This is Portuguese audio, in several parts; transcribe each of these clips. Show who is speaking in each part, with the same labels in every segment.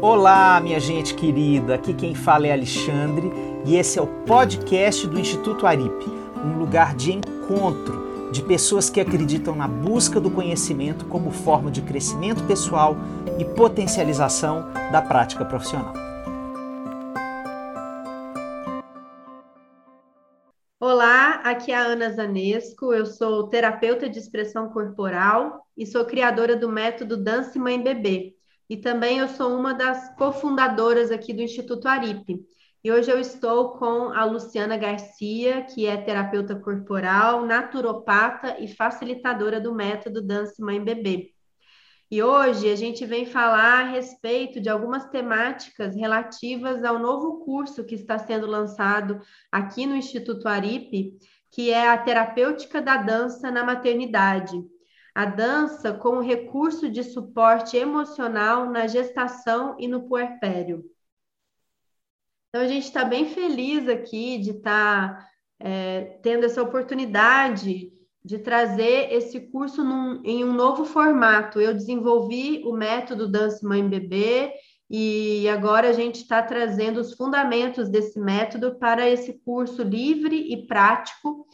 Speaker 1: Olá, minha gente querida. Aqui quem fala é Alexandre e esse é o podcast do Instituto Aripe, um lugar de encontro de pessoas que acreditam na busca do conhecimento como forma de crescimento pessoal e potencialização da prática profissional.
Speaker 2: Olá, aqui é a Ana Zanesco, eu sou terapeuta de expressão corporal e sou criadora do método Dance Mãe Bebê. E também eu sou uma das cofundadoras aqui do Instituto Aripe. E hoje eu estou com a Luciana Garcia, que é terapeuta corporal, naturopata e facilitadora do método Dance Mãe Bebê. E hoje a gente vem falar a respeito de algumas temáticas relativas ao novo curso que está sendo lançado aqui no Instituto Aripe, que é a terapêutica da dança na maternidade a dança como recurso de suporte emocional na gestação e no puerpério. Então, a gente está bem feliz aqui de estar tá, é, tendo essa oportunidade de trazer esse curso num, em um novo formato. Eu desenvolvi o método Dança Mãe Bebê e agora a gente está trazendo os fundamentos desse método para esse curso livre e prático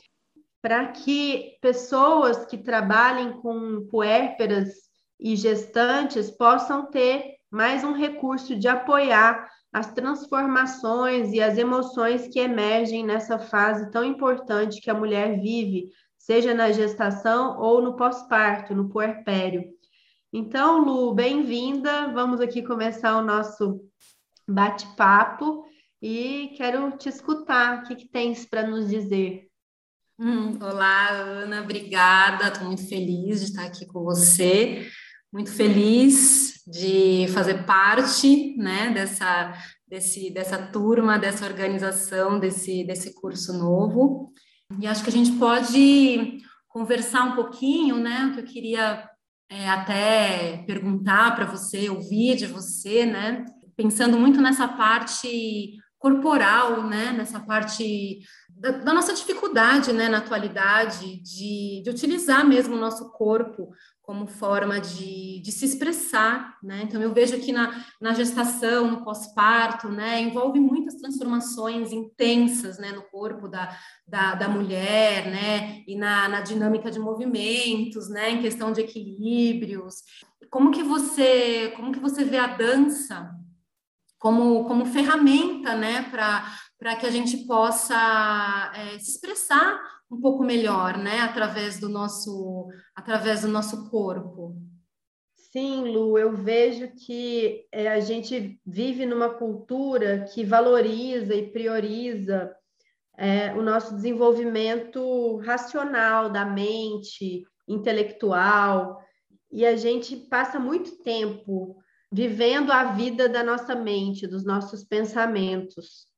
Speaker 2: para que pessoas que trabalhem com puérperas e gestantes possam ter mais um recurso de apoiar as transformações e as emoções que emergem nessa fase tão importante que a mulher vive, seja na gestação ou no pós-parto, no puerpério. Então, Lu, bem-vinda. Vamos aqui começar o nosso bate-papo e quero te escutar. O que, que tens para nos dizer?
Speaker 3: Hum, olá, Ana, obrigada. Estou muito feliz de estar aqui com você, muito feliz de fazer parte né, dessa, desse, dessa turma, dessa organização, desse, desse curso novo. E acho que a gente pode conversar um pouquinho, né? O que eu queria é, até perguntar para você, ouvir de você, né? Pensando muito nessa parte corporal, né? Nessa parte da, da, nossa dificuldade né, na atualidade de, de utilizar mesmo o nosso corpo como forma de, de se expressar, né? Então eu vejo aqui na, na gestação, no pós-parto, né? Envolve muitas transformações intensas, né? No corpo da, da, da mulher, né? E na, na dinâmica de movimentos, né? Em questão de equilíbrios. Como que você, como que você vê a dança como, como ferramenta, né? Para para que a gente possa é, se expressar um pouco melhor, né, através do nosso, através do nosso corpo.
Speaker 2: Sim, Lu, eu vejo que é, a gente vive numa cultura que valoriza e prioriza é, o nosso desenvolvimento racional da mente, intelectual, e a gente passa muito tempo vivendo a vida da nossa mente, dos nossos pensamentos.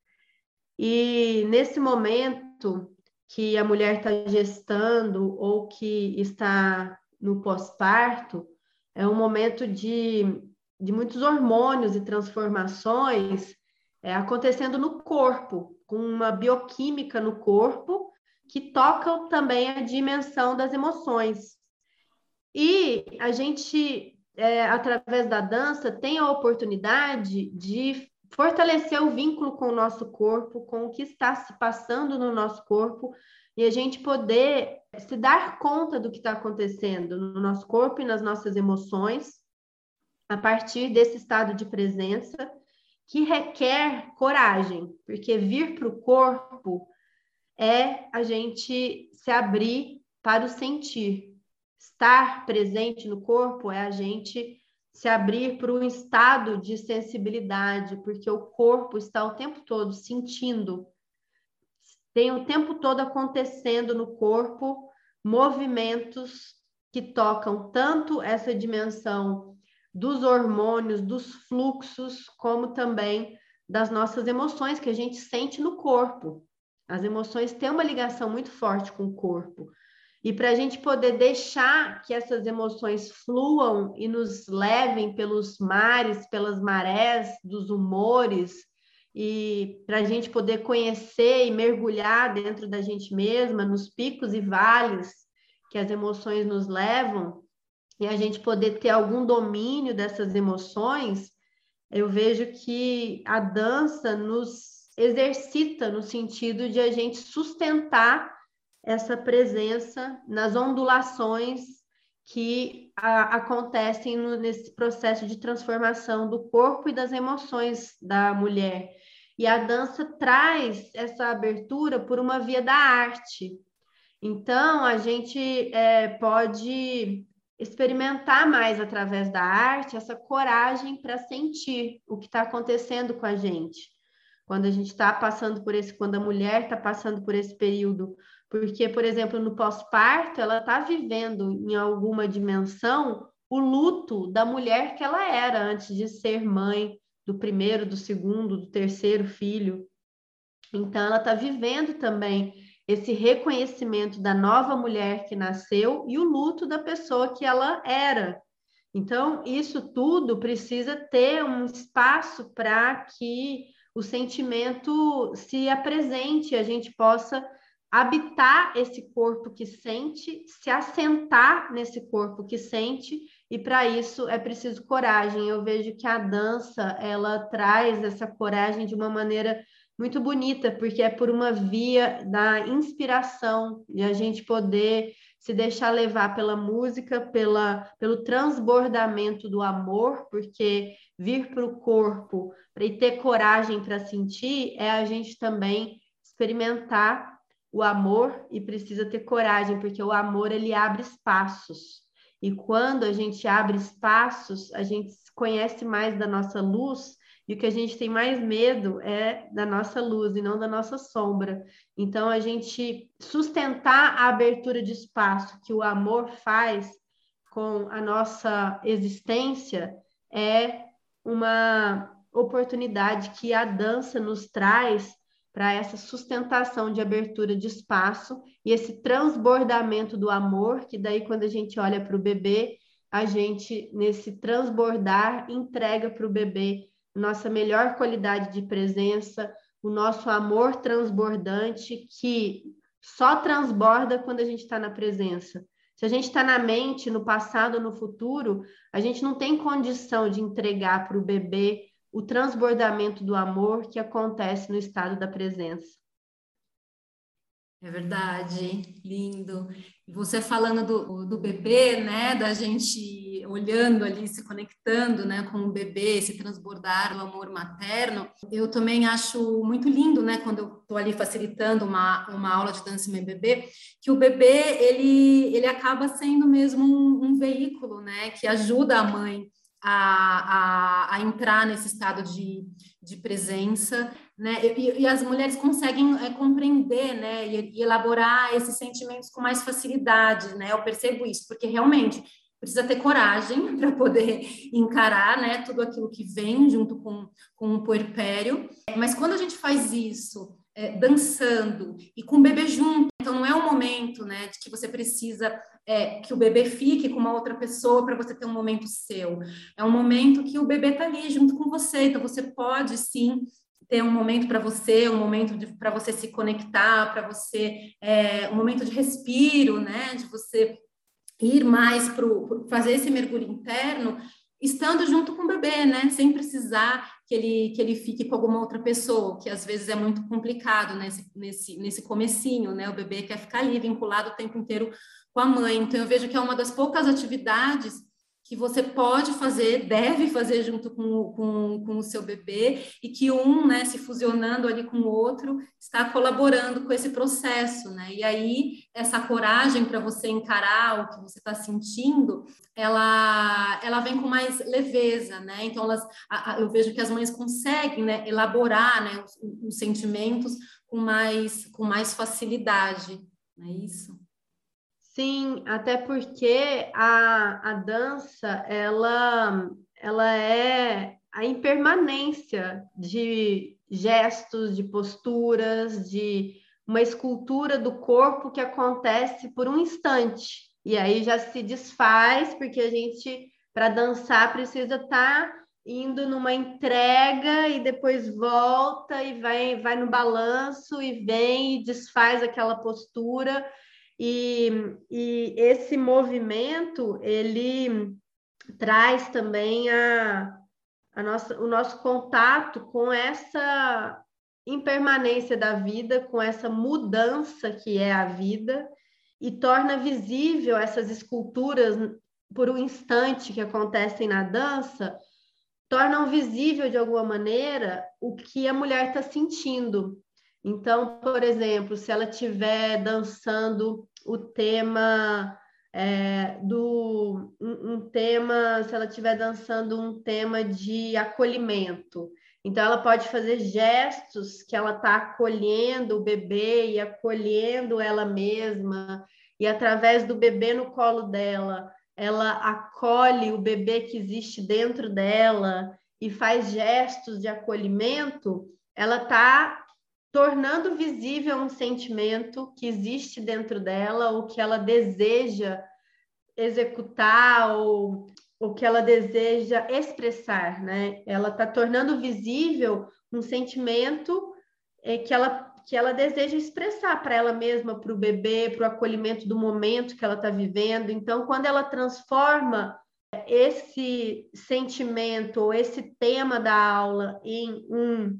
Speaker 2: E nesse momento que a mulher está gestando ou que está no pós-parto, é um momento de, de muitos hormônios e transformações é, acontecendo no corpo, com uma bioquímica no corpo que tocam também a dimensão das emoções. E a gente, é, através da dança, tem a oportunidade de fortalecer o vínculo com o nosso corpo, com o que está se passando no nosso corpo e a gente poder se dar conta do que está acontecendo no nosso corpo e nas nossas emoções a partir desse estado de presença que requer coragem, porque vir para o corpo é a gente se abrir para o sentir. Estar presente no corpo é a gente se abrir para um estado de sensibilidade, porque o corpo está o tempo todo sentindo, tem o tempo todo acontecendo no corpo movimentos que tocam tanto essa dimensão dos hormônios, dos fluxos, como também das nossas emoções que a gente sente no corpo. As emoções têm uma ligação muito forte com o corpo. E para a gente poder deixar que essas emoções fluam e nos levem pelos mares, pelas marés dos humores, e para a gente poder conhecer e mergulhar dentro da gente mesma, nos picos e vales que as emoções nos levam, e a gente poder ter algum domínio dessas emoções, eu vejo que a dança nos exercita no sentido de a gente sustentar essa presença nas ondulações que a, acontecem no, nesse processo de transformação do corpo e das emoções da mulher. E a dança traz essa abertura por uma via da arte. Então, a gente é, pode experimentar mais através da arte essa coragem para sentir o que está acontecendo com a gente. Quando a gente está passando por esse, quando a mulher está passando por esse período, porque, por exemplo, no pós-parto, ela está vivendo em alguma dimensão o luto da mulher que ela era antes de ser mãe, do primeiro, do segundo, do terceiro filho. Então, ela está vivendo também esse reconhecimento da nova mulher que nasceu e o luto da pessoa que ela era. Então, isso tudo precisa ter um espaço para que o sentimento se apresente, a gente possa habitar esse corpo que sente, se assentar nesse corpo que sente e para isso é preciso coragem. Eu vejo que a dança ela traz essa coragem de uma maneira muito bonita, porque é por uma via da inspiração e a gente poder se deixar levar pela música, pela, pelo transbordamento do amor, porque vir para o corpo e ter coragem para sentir é a gente também experimentar o amor e precisa ter coragem, porque o amor ele abre espaços. E quando a gente abre espaços, a gente conhece mais da nossa luz, e o que a gente tem mais medo é da nossa luz e não da nossa sombra. Então, a gente sustentar a abertura de espaço que o amor faz com a nossa existência é uma oportunidade que a dança nos traz para essa sustentação de abertura de espaço e esse transbordamento do amor, que daí quando a gente olha para o bebê, a gente nesse transbordar entrega para o bebê nossa melhor qualidade de presença, o nosso amor transbordante que só transborda quando a gente está na presença. Se a gente está na mente, no passado, no futuro, a gente não tem condição de entregar para o bebê o transbordamento do amor que acontece no estado da presença.
Speaker 3: É verdade, lindo. Você falando do, do bebê, né, da gente olhando ali, se conectando, né, com o bebê, se transbordar o amor materno, eu também acho muito lindo, né, quando eu estou ali facilitando uma, uma aula de dança em bebê, que o bebê, ele, ele acaba sendo mesmo um, um veículo, né, que ajuda a mãe a, a, a entrar nesse estado de, de presença, né? E, e as mulheres conseguem é, compreender, né? E, e, elaborar esses sentimentos com mais facilidade, né? Eu percebo isso, porque realmente precisa ter coragem para poder encarar, né? Tudo aquilo que vem junto com, com o puerpério. Mas quando a gente faz isso é, dançando e com o bebê junto, então não é um momento, né? De que você precisa é, que o bebê fique com uma outra pessoa para você ter um momento seu. É um momento que o bebê está ali junto com você, então você pode sim ter um momento para você, um momento para você se conectar, para você é, um momento de respiro, né? De você ir mais para fazer esse mergulho interno, estando junto com o bebê, né? Sem precisar que ele, que ele fique com alguma outra pessoa, que às vezes é muito complicado nesse, nesse, nesse comecinho, né? O bebê quer ficar ali vinculado o tempo inteiro com a mãe. Então, eu vejo que é uma das poucas atividades que você pode fazer, deve fazer junto com, com, com o seu bebê, e que um, né, se fusionando ali com o outro, está colaborando com esse processo, né? E aí, essa coragem para você encarar o que você está sentindo, ela, ela vem com mais leveza, né? Então, elas, a, a, eu vejo que as mães conseguem né, elaborar né, os, os sentimentos com mais, com mais facilidade, não é isso?
Speaker 2: Sim, até porque a, a dança, ela, ela é a impermanência de gestos, de posturas, de uma escultura do corpo que acontece por um instante. E aí já se desfaz, porque a gente, para dançar, precisa estar tá indo numa entrega e depois volta e vai, vai no balanço e vem e desfaz aquela postura e, e esse movimento, ele traz também a, a nossa, o nosso contato com essa impermanência da vida, com essa mudança que é a vida, e torna visível essas esculturas por um instante que acontecem na dança, tornam visível de alguma maneira o que a mulher está sentindo. Então, por exemplo, se ela estiver dançando o tema é, do um, um, tema, se ela estiver dançando um tema de acolhimento. Então, ela pode fazer gestos que ela está acolhendo o bebê e acolhendo ela mesma, e através do bebê no colo dela, ela acolhe o bebê que existe dentro dela e faz gestos de acolhimento, ela está tornando visível um sentimento que existe dentro dela, ou que ela deseja executar, ou o que ela deseja expressar, né? Ela está tornando visível um sentimento é, que ela que ela deseja expressar para ela mesma, para o bebê, para o acolhimento do momento que ela está vivendo. Então, quando ela transforma esse sentimento ou esse tema da aula em um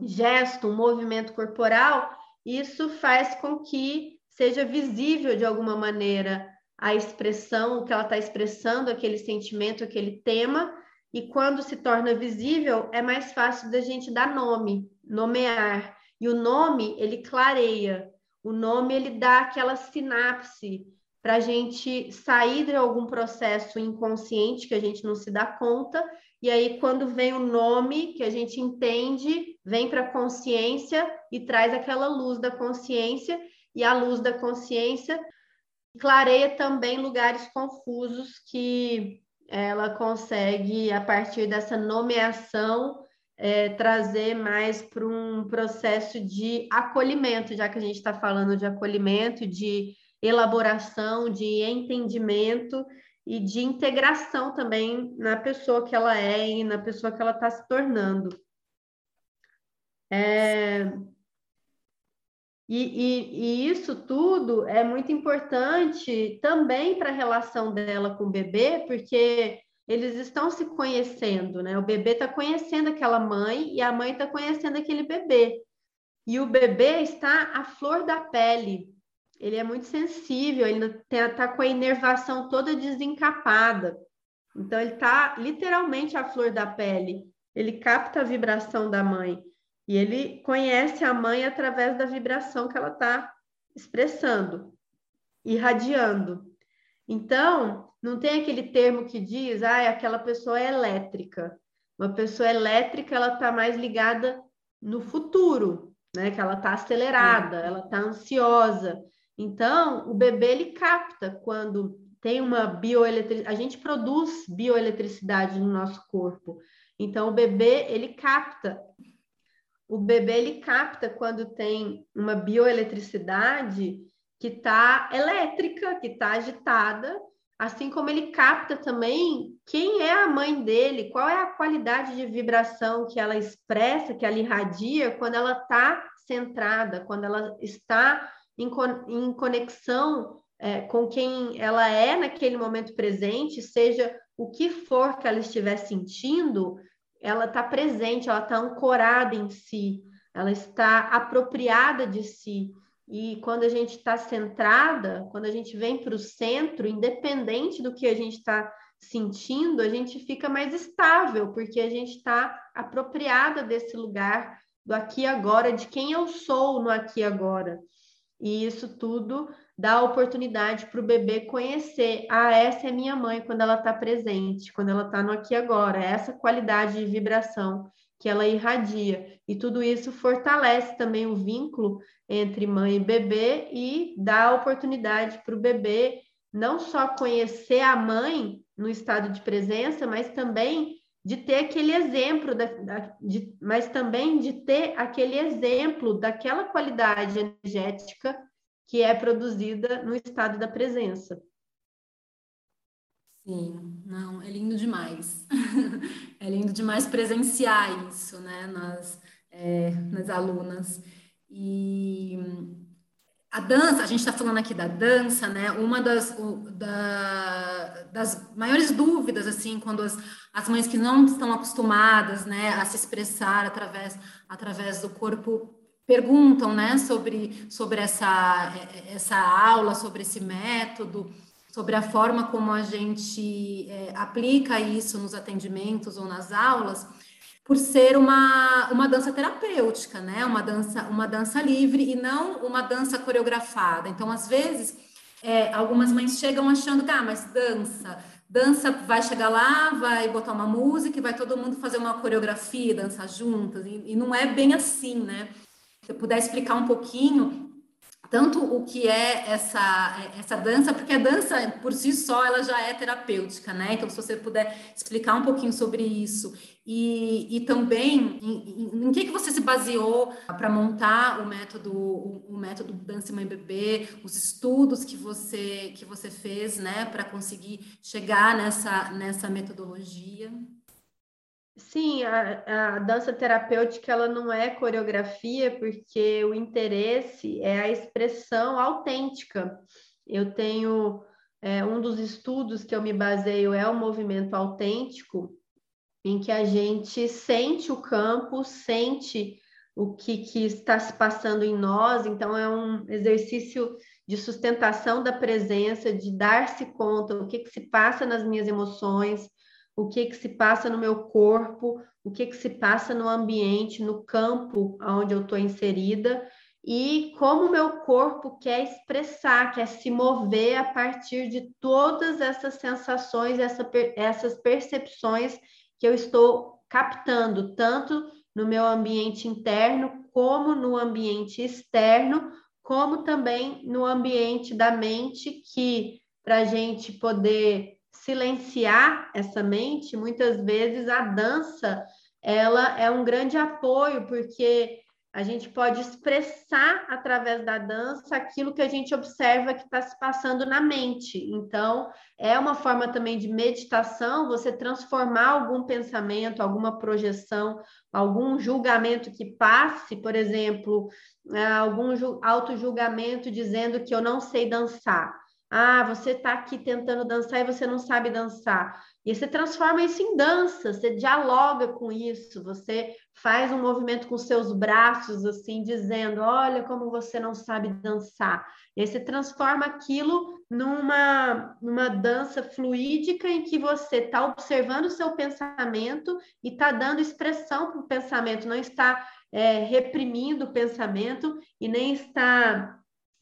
Speaker 2: gesto, um movimento corporal, isso faz com que seja visível de alguma maneira a expressão, o que ela está expressando, aquele sentimento, aquele tema, e quando se torna visível, é mais fácil da gente dar nome, nomear. E o nome, ele clareia, o nome, ele dá aquela sinapse para a gente sair de algum processo inconsciente que a gente não se dá conta e aí, quando vem o nome que a gente entende, vem para a consciência e traz aquela luz da consciência, e a luz da consciência clareia também lugares confusos que ela consegue, a partir dessa nomeação, é, trazer mais para um processo de acolhimento, já que a gente está falando de acolhimento, de elaboração, de entendimento e de integração também na pessoa que ela é e na pessoa que ela está se tornando. É... E, e, e, isso tudo é muito importante também para a relação dela com o bebê, porque eles estão se conhecendo, né? O bebê está conhecendo aquela mãe e a mãe está conhecendo aquele bebê. E o bebê está à flor da pele, ele é muito sensível, ele está com a inervação toda desencapada. Então, ele está literalmente à flor da pele. Ele capta a vibração da mãe. E ele conhece a mãe através da vibração que ela está expressando, irradiando. Então, não tem aquele termo que diz, ah, aquela pessoa é elétrica. Uma pessoa elétrica, ela está mais ligada no futuro, né? Que ela está acelerada, ela está ansiosa. Então, o bebê ele capta quando tem uma bioeletricidade, a gente produz bioeletricidade no nosso corpo. Então, o bebê ele capta. O bebê ele capta quando tem uma bioeletricidade que está elétrica, que está agitada, assim como ele capta também quem é a mãe dele, qual é a qualidade de vibração que ela expressa, que ela irradia quando ela está centrada, quando ela está em, em conexão é, com quem ela é naquele momento presente, seja o que for que ela estiver sentindo, ela está presente, ela está ancorada em si, ela está apropriada de si. E quando a gente está centrada, quando a gente vem para o centro, independente do que a gente está sentindo, a gente fica mais estável, porque a gente está apropriada desse lugar do aqui e agora, de quem eu sou no aqui e agora. E isso tudo dá oportunidade para o bebê conhecer. Ah, essa é minha mãe quando ela está presente, quando ela está no aqui e agora. É essa qualidade de vibração que ela irradia. E tudo isso fortalece também o vínculo entre mãe e bebê e dá oportunidade para o bebê não só conhecer a mãe no estado de presença, mas também de ter aquele exemplo, da, da, de, mas também de ter aquele exemplo daquela qualidade energética que é produzida no estado da presença.
Speaker 3: Sim, não, é lindo demais. é lindo demais presenciar isso, né, nas, é, nas alunas. E a dança, a gente está falando aqui da dança, né? Uma das, o, da, das maiores dúvidas, assim, quando as, as mães que não estão acostumadas, né, a se expressar através, através do corpo perguntam, né, sobre, sobre essa, essa aula, sobre esse método, sobre a forma como a gente é, aplica isso nos atendimentos ou nas aulas por ser uma, uma dança terapêutica, né? Uma dança, uma dança livre e não uma dança coreografada. Então, às vezes, é, algumas mães chegam achando ah, mas dança, dança vai chegar lá, vai botar uma música vai todo mundo fazer uma coreografia, dançar juntas, e, e não é bem assim, né? Se eu puder explicar um pouquinho, tanto o que é essa, essa dança, porque a dança por si só ela já é terapêutica, né? Então, se você puder explicar um pouquinho sobre isso e, e também em, em, em que, que você se baseou para montar o método, o, o, método Dança Mãe Bebê, os estudos que você que você fez, né, para conseguir chegar nessa nessa metodologia.
Speaker 2: Sim, a, a, dança terapêutica ela não é coreografia porque o interesse é a expressão autêntica. Eu tenho é, um dos estudos que eu me baseio é o movimento autêntico, em que a gente sente o campo, sente o que, que está se passando em nós. Então é um exercício de sustentação da presença, de dar-se conta o que, que se passa nas minhas emoções o que que se passa no meu corpo, o que que se passa no ambiente, no campo onde eu estou inserida e como meu corpo quer expressar, quer se mover a partir de todas essas sensações, essa, essas percepções que eu estou captando, tanto no meu ambiente interno, como no ambiente externo, como também no ambiente da mente, que para a gente poder silenciar essa mente, muitas vezes a dança ela é um grande apoio, porque a gente pode expressar através da dança aquilo que a gente observa que está se passando na mente. Então, é uma forma também de meditação, você transformar algum pensamento, alguma projeção, algum julgamento que passe, por exemplo, é, algum auto-julgamento dizendo que eu não sei dançar. Ah, você está aqui tentando dançar e você não sabe dançar. E você transforma isso em dança, você dialoga com isso, você faz um movimento com seus braços, assim, dizendo: Olha como você não sabe dançar. E aí você transforma aquilo numa, numa dança fluídica em que você está observando o seu pensamento e está dando expressão para o pensamento, não está é, reprimindo o pensamento e nem está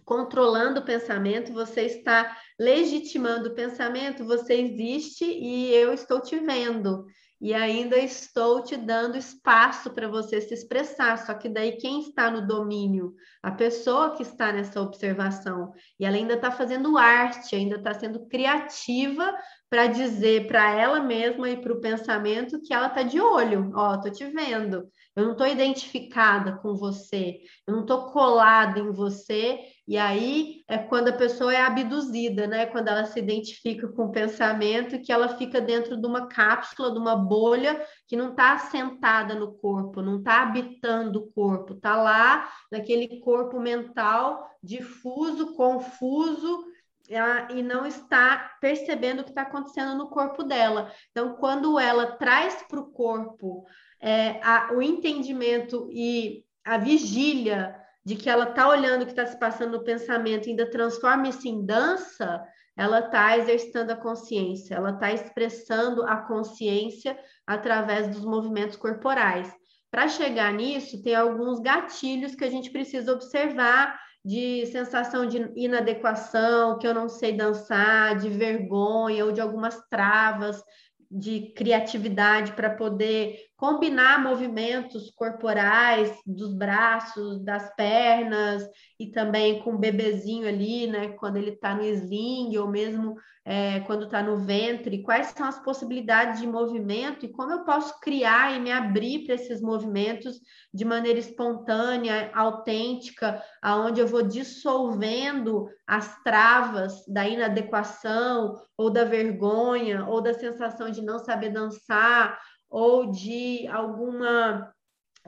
Speaker 2: controlando o pensamento, você está legitimando o pensamento, você existe e eu estou te vendo. E ainda estou te dando espaço para você se expressar. Só que daí quem está no domínio? A pessoa que está nessa observação. E ela ainda está fazendo arte, ainda está sendo criativa para dizer para ela mesma e para o pensamento que ela está de olho. Ó, oh, tô te vendo. Eu não estou identificada com você. Eu não estou colada em você e aí é quando a pessoa é abduzida, né? Quando ela se identifica com o pensamento, que ela fica dentro de uma cápsula, de uma bolha que não está assentada no corpo, não está habitando o corpo, está lá naquele corpo mental difuso, confuso, e não está percebendo o que está acontecendo no corpo dela. Então, quando ela traz para o corpo é, a, o entendimento e a vigília de que ela está olhando o que está se passando no pensamento e ainda transforma isso em dança, ela está exercitando a consciência, ela está expressando a consciência através dos movimentos corporais. Para chegar nisso, tem alguns gatilhos que a gente precisa observar de sensação de inadequação, que eu não sei dançar, de vergonha ou de algumas travas de criatividade para poder combinar movimentos corporais dos braços, das pernas e também com o bebezinho ali, né, quando ele está no sling ou mesmo é, quando está no ventre, quais são as possibilidades de movimento e como eu posso criar e me abrir para esses movimentos de maneira espontânea, autêntica, aonde eu vou dissolvendo as travas da inadequação ou da vergonha ou da sensação de não saber dançar ou de alguma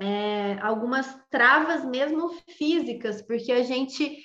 Speaker 2: é, algumas travas mesmo físicas, porque a gente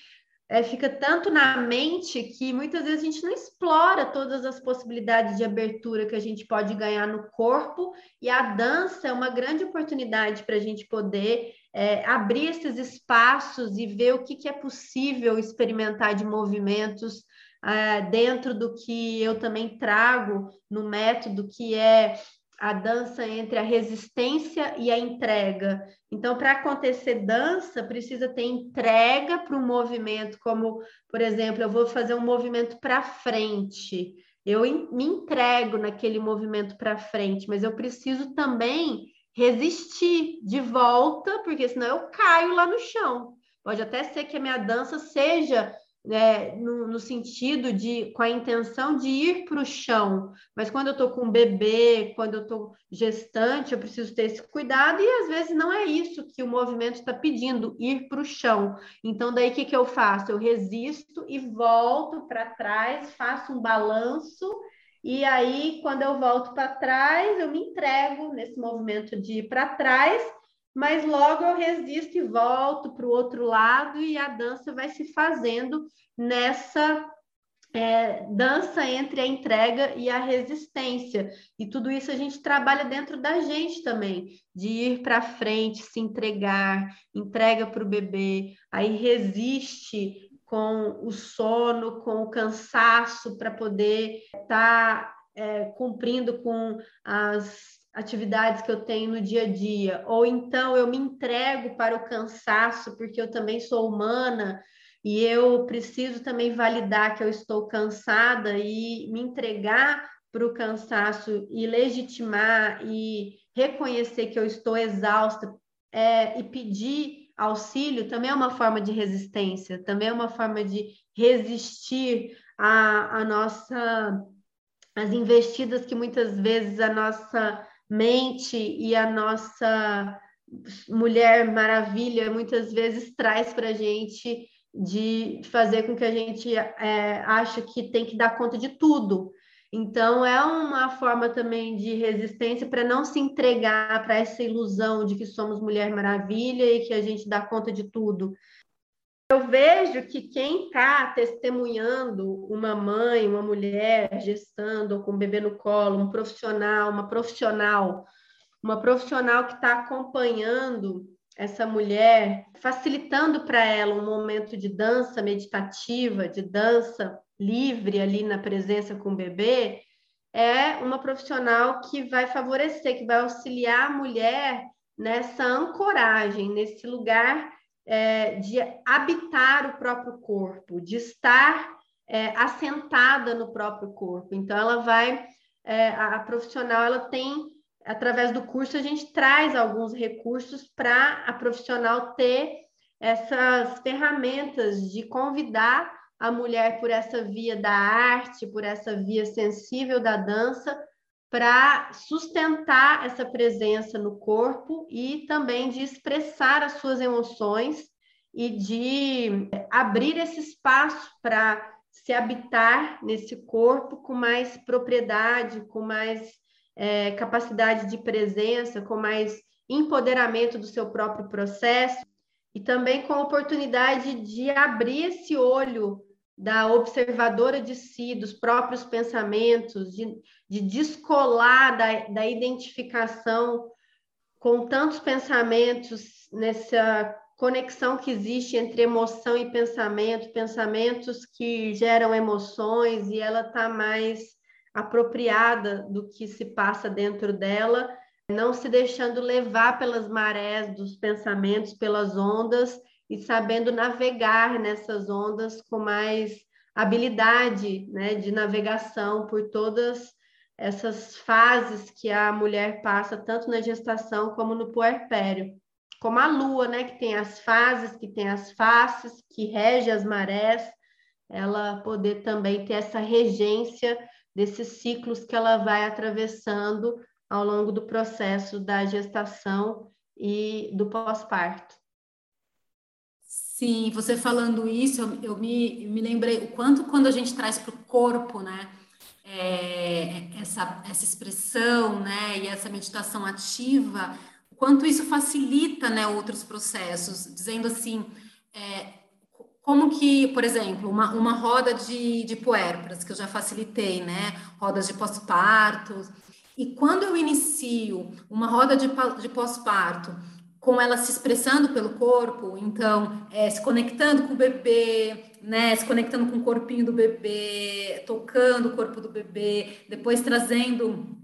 Speaker 2: é, fica tanto na mente que muitas vezes a gente não explora todas as possibilidades de abertura que a gente pode ganhar no corpo, e a dança é uma grande oportunidade para a gente poder é, abrir esses espaços e ver o que, que é possível experimentar de movimentos é, dentro do que eu também trago no método, que é a dança entre a resistência e a entrega. Então, para acontecer dança, precisa ter entrega para o movimento, como, por exemplo, eu vou fazer um movimento para frente. Eu me entrego naquele movimento para frente, mas eu preciso também resistir de volta, porque senão eu caio lá no chão. Pode até ser que a minha dança seja né, no, no, sentido de, com a intenção de ir para o chão. Mas quando eu estou com um bebê, quando eu estou gestante, eu preciso ter esse cuidado, e às vezes não é isso que o movimento está pedindo, ir para o chão. Então, daí o que, que eu faço? Eu resisto e volto para trás, faço um balanço. E aí, quando eu volto para trás, eu me entrego nesse movimento de ir para trás mas logo eu resisto e volto para o outro lado e a dança vai se fazendo nessa é, dança entre a entrega e a resistência. E tudo isso a gente trabalha dentro da gente também, de ir para frente, se entregar, entrega para o bebê, aí resiste com o sono, com o cansaço, para poder estar tá, é, cumprindo com as atividades que eu tenho no dia a dia, ou então eu me entrego para o cansaço, porque eu também sou humana e eu preciso também validar que eu estou cansada e me entregar para o cansaço e legitimar e reconhecer que eu estou exausta é, e pedir auxílio também é uma forma de resistência, também é uma forma de resistir a, a nossa as investidas que muitas vezes a nossa mente e a nossa mulher maravilha muitas vezes traz para a gente de fazer com que a gente é, acha que tem que dar conta de tudo. Então, é uma forma também de resistência para não se entregar para essa ilusão de que somos Mulher Maravilha e que a gente dá conta de tudo. Eu vejo que quem está testemunhando uma mãe, uma mulher gestando com um bebê no colo, um profissional, uma profissional, uma profissional que está acompanhando essa mulher, facilitando para ela um momento de dança meditativa, de dança livre ali na presença com o bebê, é uma profissional que vai favorecer, que vai auxiliar a mulher nessa ancoragem, nesse lugar é, de habitar o próprio corpo, de estar é, assentada no próprio corpo. Então, ela vai, é, a, a profissional, ela tem, através do curso, a gente traz alguns recursos para a profissional ter essas ferramentas de convidar a mulher por essa via da arte, por essa via sensível da dança, para sustentar essa presença no corpo e também de expressar as suas emoções e de abrir esse espaço para se habitar nesse corpo com mais propriedade, com mais é, capacidade de presença, com mais empoderamento do seu próprio processo e também com a oportunidade de abrir esse olho da observadora de si, dos próprios pensamentos, de, de descolar da, da identificação com tantos pensamentos, nessa conexão que existe entre emoção e pensamento, pensamentos que geram emoções e ela está mais apropriada do que se passa dentro dela, não se deixando levar pelas marés dos pensamentos, pelas ondas e sabendo navegar nessas ondas com mais habilidade né, de navegação por todas essas fases que a mulher passa, tanto na gestação como no puerpério. Como a lua, né, que tem as fases, que tem as faces, que rege as marés, ela poder também ter essa regência desses ciclos que ela vai atravessando ao longo do processo da gestação e do pós-parto.
Speaker 3: Sim, você falando isso, eu, eu me, me lembrei o quanto quando a gente traz para o corpo, né, é, essa, essa expressão, né, e essa meditação ativa, o quanto isso facilita, né, outros processos, dizendo assim, é, como que, por exemplo, uma, uma roda de, de puérperas, que eu já facilitei, né? Rodas de pós-parto. E quando eu inicio uma roda de, de pós-parto, com ela se expressando pelo corpo, então, é, se conectando com o bebê, né, se conectando com o corpinho do bebê, tocando o corpo do bebê, depois trazendo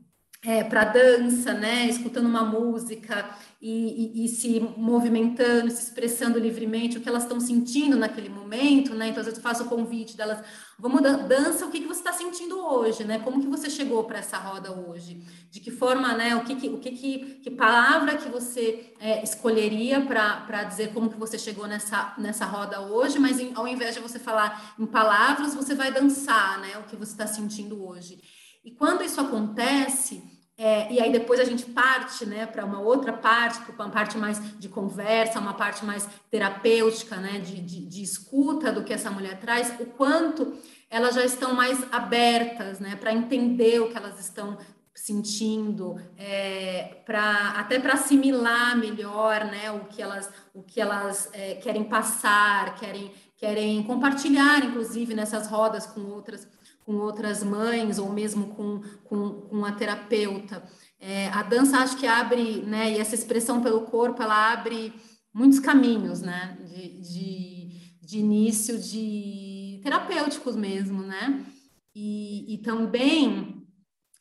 Speaker 3: é, para dança, né, escutando uma música e, e, e, se movimentando, se expressando livremente, o que elas estão sentindo naquele momento, né? Então, às vezes eu faço o convite delas, vamos dança, o que, que você está sentindo hoje, né? Como que você chegou para essa roda hoje? De que forma, né? O que, que, o que, que, que palavra que você é, escolheria para dizer como que você chegou nessa, nessa roda hoje, mas em, ao invés de você falar em palavras, você vai dançar, né? O que você está sentindo hoje. E quando isso acontece, é, e aí depois a gente parte né, para uma outra parte, para uma parte mais de conversa, uma parte mais terapêutica, né, de, de, de, escuta do que essa mulher traz, o quanto elas já estão mais abertas né, para entender o que elas estão sentindo, é, para até para assimilar melhor né, o que elas, o que elas é, querem passar, querem, querem compartilhar, inclusive, nessas rodas com outras com outras mães ou mesmo com, com, com a terapeuta. É, a dança acho que abre, né, e essa expressão pelo corpo, ela abre muitos caminhos, né, de, de, de início de terapêuticos mesmo, né, e, e também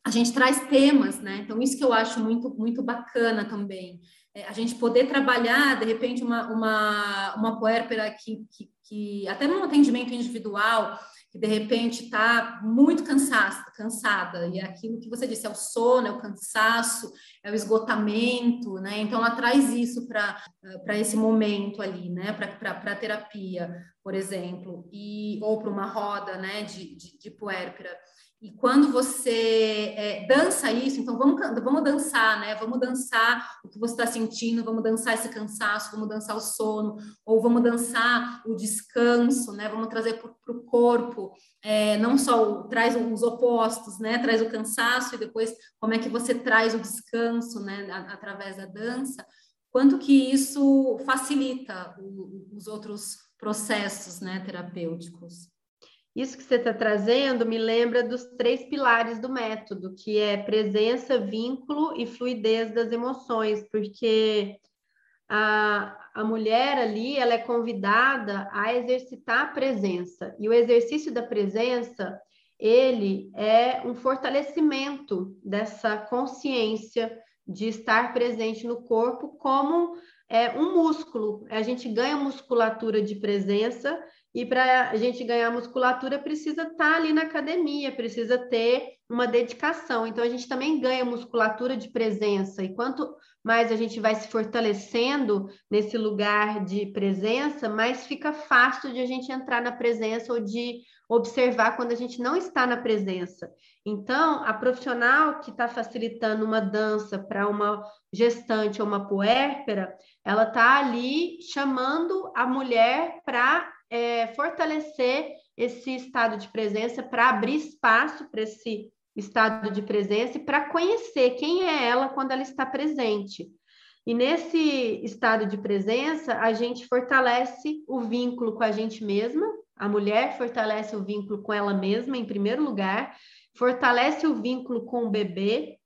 Speaker 3: a gente traz temas, né, então isso que eu acho muito, muito bacana também, é, a gente poder trabalhar, de repente, uma, uma, uma puérpera que, que, que até num atendimento individual, que de repente está muito cansada, cansada, e é aquilo que você disse, é o sono, é o cansaço, é o esgotamento, né? Então ela traz isso para esse momento ali, né? Para a terapia, por exemplo, e, ou para uma roda né? de, de, de puérpera. E quando você é, dança isso, então vamos, vamos dançar, né? Vamos dançar o que você está sentindo, vamos dançar esse cansaço, vamos dançar o sono, ou vamos dançar o descanso, né? Vamos trazer para o corpo, é, não só o, traz os opostos, né? Traz o cansaço e depois como é que você traz o descanso, né? Através da dança. Quanto que isso facilita o, os outros processos, né? Terapêuticos.
Speaker 2: Isso que você está trazendo me lembra dos três pilares do método, que é presença, vínculo e fluidez das emoções, porque a, a mulher ali ela é convidada a exercitar a presença, e o exercício da presença ele é um fortalecimento dessa consciência de estar presente no corpo como é, um músculo. A gente ganha musculatura de presença e para a gente ganhar musculatura, precisa estar tá ali na academia, precisa ter uma dedicação. Então, a gente também ganha musculatura de presença. E quanto mais a gente vai se fortalecendo nesse lugar de presença, mais fica fácil de a gente entrar na presença ou de observar quando a gente não está na presença. Então, a profissional que está facilitando uma dança para uma gestante ou uma puérpera, ela está ali chamando a mulher para é, fortalecer esse estado de presença, para abrir espaço para esse estado de presença e para conhecer quem é ela quando ela está presente. E nesse estado de presença, a gente fortalece o vínculo com a gente mesma, a mulher fortalece o vínculo com ela mesma, em primeiro lugar, fortalece o vínculo com o bebê,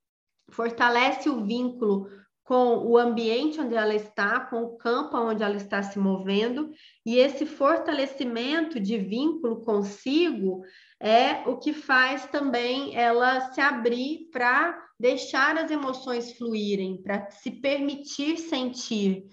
Speaker 2: fortalece o vínculo com o ambiente onde ela está, com o campo onde ela está se movendo, e esse fortalecimento de vínculo consigo é o que faz também ela se abrir para deixar as emoções fluírem, para se permitir sentir.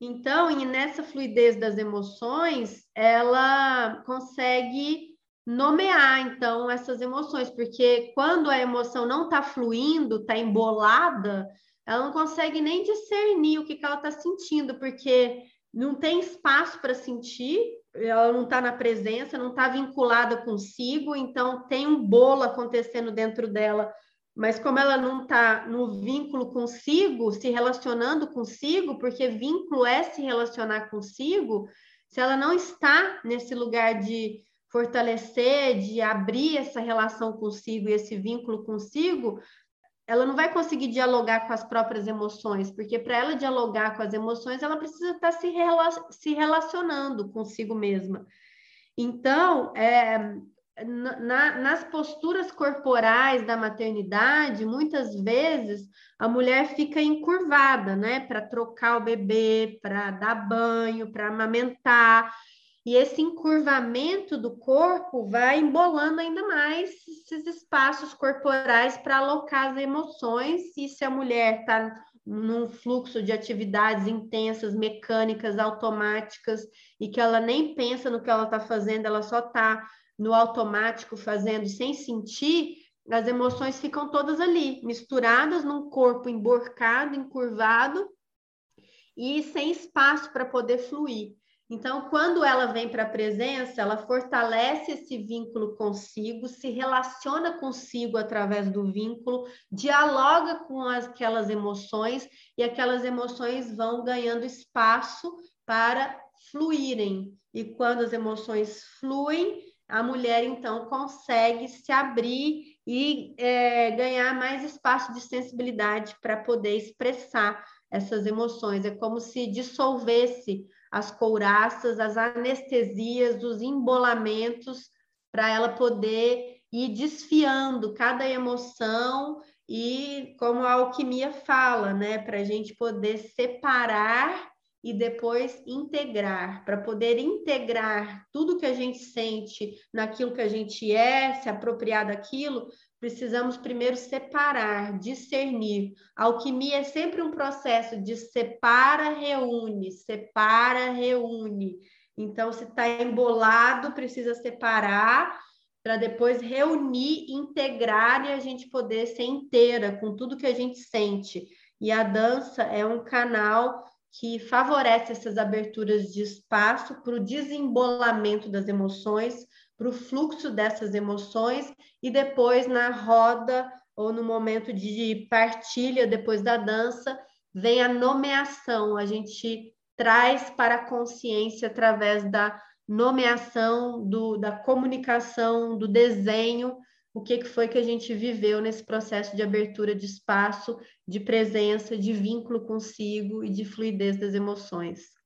Speaker 2: Então, e nessa fluidez das emoções, ela consegue nomear então essas emoções, porque quando a emoção não está fluindo, está embolada, ela não consegue nem discernir o que, que ela está sentindo, porque não tem espaço para sentir, ela não está na presença, não está vinculada consigo, então tem um bolo acontecendo dentro dela, mas como ela não está no vínculo consigo, se relacionando consigo, porque vínculo é se relacionar consigo, se ela não está nesse lugar de fortalecer, de abrir essa relação consigo e esse vínculo consigo, ela não vai conseguir dialogar com as próprias emoções, porque para ela dialogar com as emoções, ela precisa estar tá se, rela se relacionando consigo mesma. Então, é, na, nas posturas corporais da maternidade, muitas vezes a mulher fica encurvada, né, para trocar o bebê, para dar banho, para amamentar. E esse encurvamento do corpo vai embolando ainda mais esses espaços corporais para alocar as emoções. E se a mulher está num fluxo de atividades intensas, mecânicas, automáticas, e que ela nem pensa no que ela está fazendo, ela só está no automático fazendo sem sentir, as emoções ficam todas ali, misturadas num corpo emborcado, encurvado e sem espaço para poder fluir. Então, quando ela vem para a presença, ela fortalece esse vínculo consigo, se relaciona consigo através do vínculo, dialoga com aquelas emoções e aquelas emoções vão ganhando espaço para fluírem. E quando as emoções fluem, a mulher então consegue se abrir e é, ganhar mais espaço de sensibilidade para poder expressar essas emoções. É como se dissolvesse as couraças, as anestesias, os embolamentos, para ela poder ir desfiando cada emoção e, como a alquimia fala, né, para a gente poder separar e depois integrar, para poder integrar tudo que a gente sente naquilo que a gente é, se apropriar daquilo, precisamos primeiro separar, discernir. A alquimia é sempre um processo de separa, reúne, separa, reúne. Então, se está embolado, precisa separar para depois reunir, integrar e a gente poder ser inteira com tudo que a gente sente. E a dança é um canal que favorece essas aberturas de espaço para o desembolamento das emoções, para o fluxo dessas emoções e depois na roda ou no momento de partilha depois da dança vem a nomeação. A gente traz para a consciência através da nomeação, do, da comunicação, do desenho, o que, que foi que a gente viveu nesse processo de abertura de espaço, de presença, de vínculo consigo e de fluidez das emoções.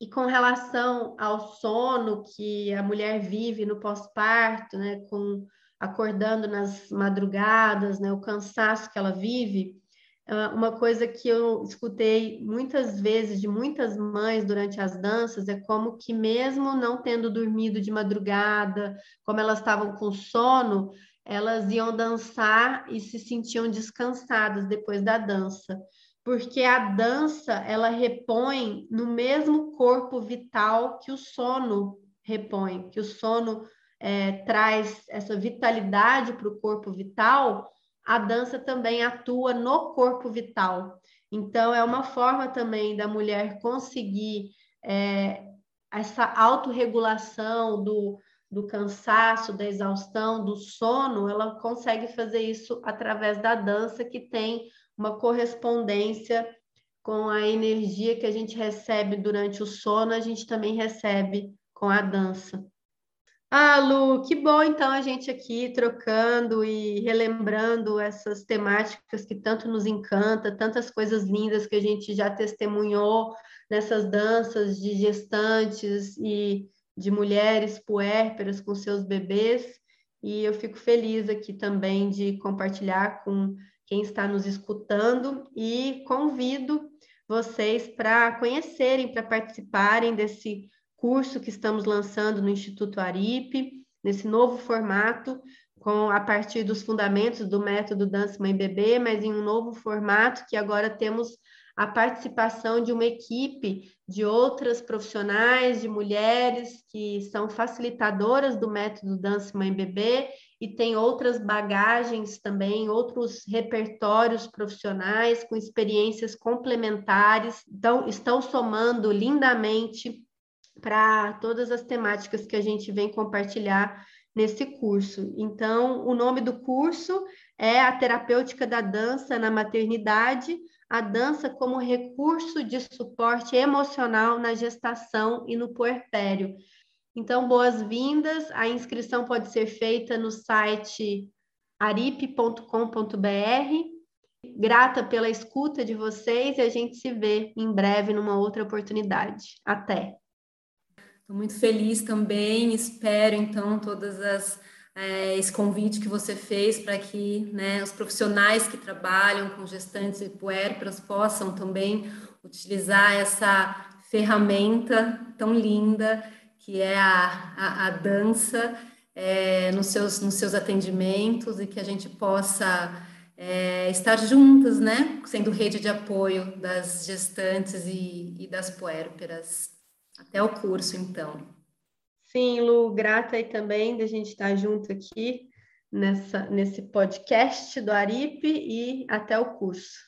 Speaker 2: E com relação ao sono que a mulher vive no pós-parto, né, com acordando nas madrugadas, né, o cansaço que ela vive, ah, uma coisa que eu escutei muitas vezes de muitas mães durante as danças é como que mesmo não tendo dormido de madrugada, como elas estavam com sono, elas iam dançar e se sentiam descansadas depois da dança, porque a dança ela repõe no mesmo corpo vital que o sono repõe, que o sono é, traz essa vitalidade para o corpo vital a dança também atua no corpo vital. Então, é uma forma também da mulher conseguir é, essa autorregulação do, do cansaço, da exaustão, do sono, ela consegue fazer isso através da dança, que tem uma correspondência com a energia que a gente recebe durante o sono, a gente também recebe com a dança. Ah, Lu, que bom então a gente aqui trocando e relembrando essas temáticas que tanto nos encanta, tantas coisas lindas que a gente já testemunhou nessas danças de gestantes e de mulheres puérperas com seus bebês. E eu fico feliz aqui também de compartilhar com quem está nos escutando e convido vocês para conhecerem, para participarem desse curso que estamos lançando no Instituto Aripe, nesse novo formato, com a partir dos fundamentos do método Dança Mãe Bebê, mas em um novo formato que agora temos a participação de uma equipe de outras profissionais, de mulheres que são facilitadoras do método Dança Mãe Bebê e tem outras bagagens também, outros repertórios profissionais com experiências complementares, então estão somando lindamente para todas as temáticas que a gente vem compartilhar nesse curso. Então, o nome do curso é A Terapêutica da Dança na Maternidade, a dança como recurso de suporte emocional na gestação e no puerpério. Então, boas-vindas. A inscrição pode ser feita no site arip.com.br. Grata pela escuta de vocês e a gente se vê em breve numa outra oportunidade. Até!
Speaker 3: Estou muito feliz também, espero então todas as é, esse convite que você fez para que né, os profissionais que trabalham com gestantes e puérperas possam também utilizar essa ferramenta tão linda que é a, a, a dança é, nos, seus, nos seus atendimentos e que a gente possa é, estar juntas, né, sendo rede de apoio das gestantes e, e das puérperas. Até o curso, então.
Speaker 2: Sim, Lu, grata aí também da gente estar junto aqui nessa, nesse podcast do Aripe e até o curso.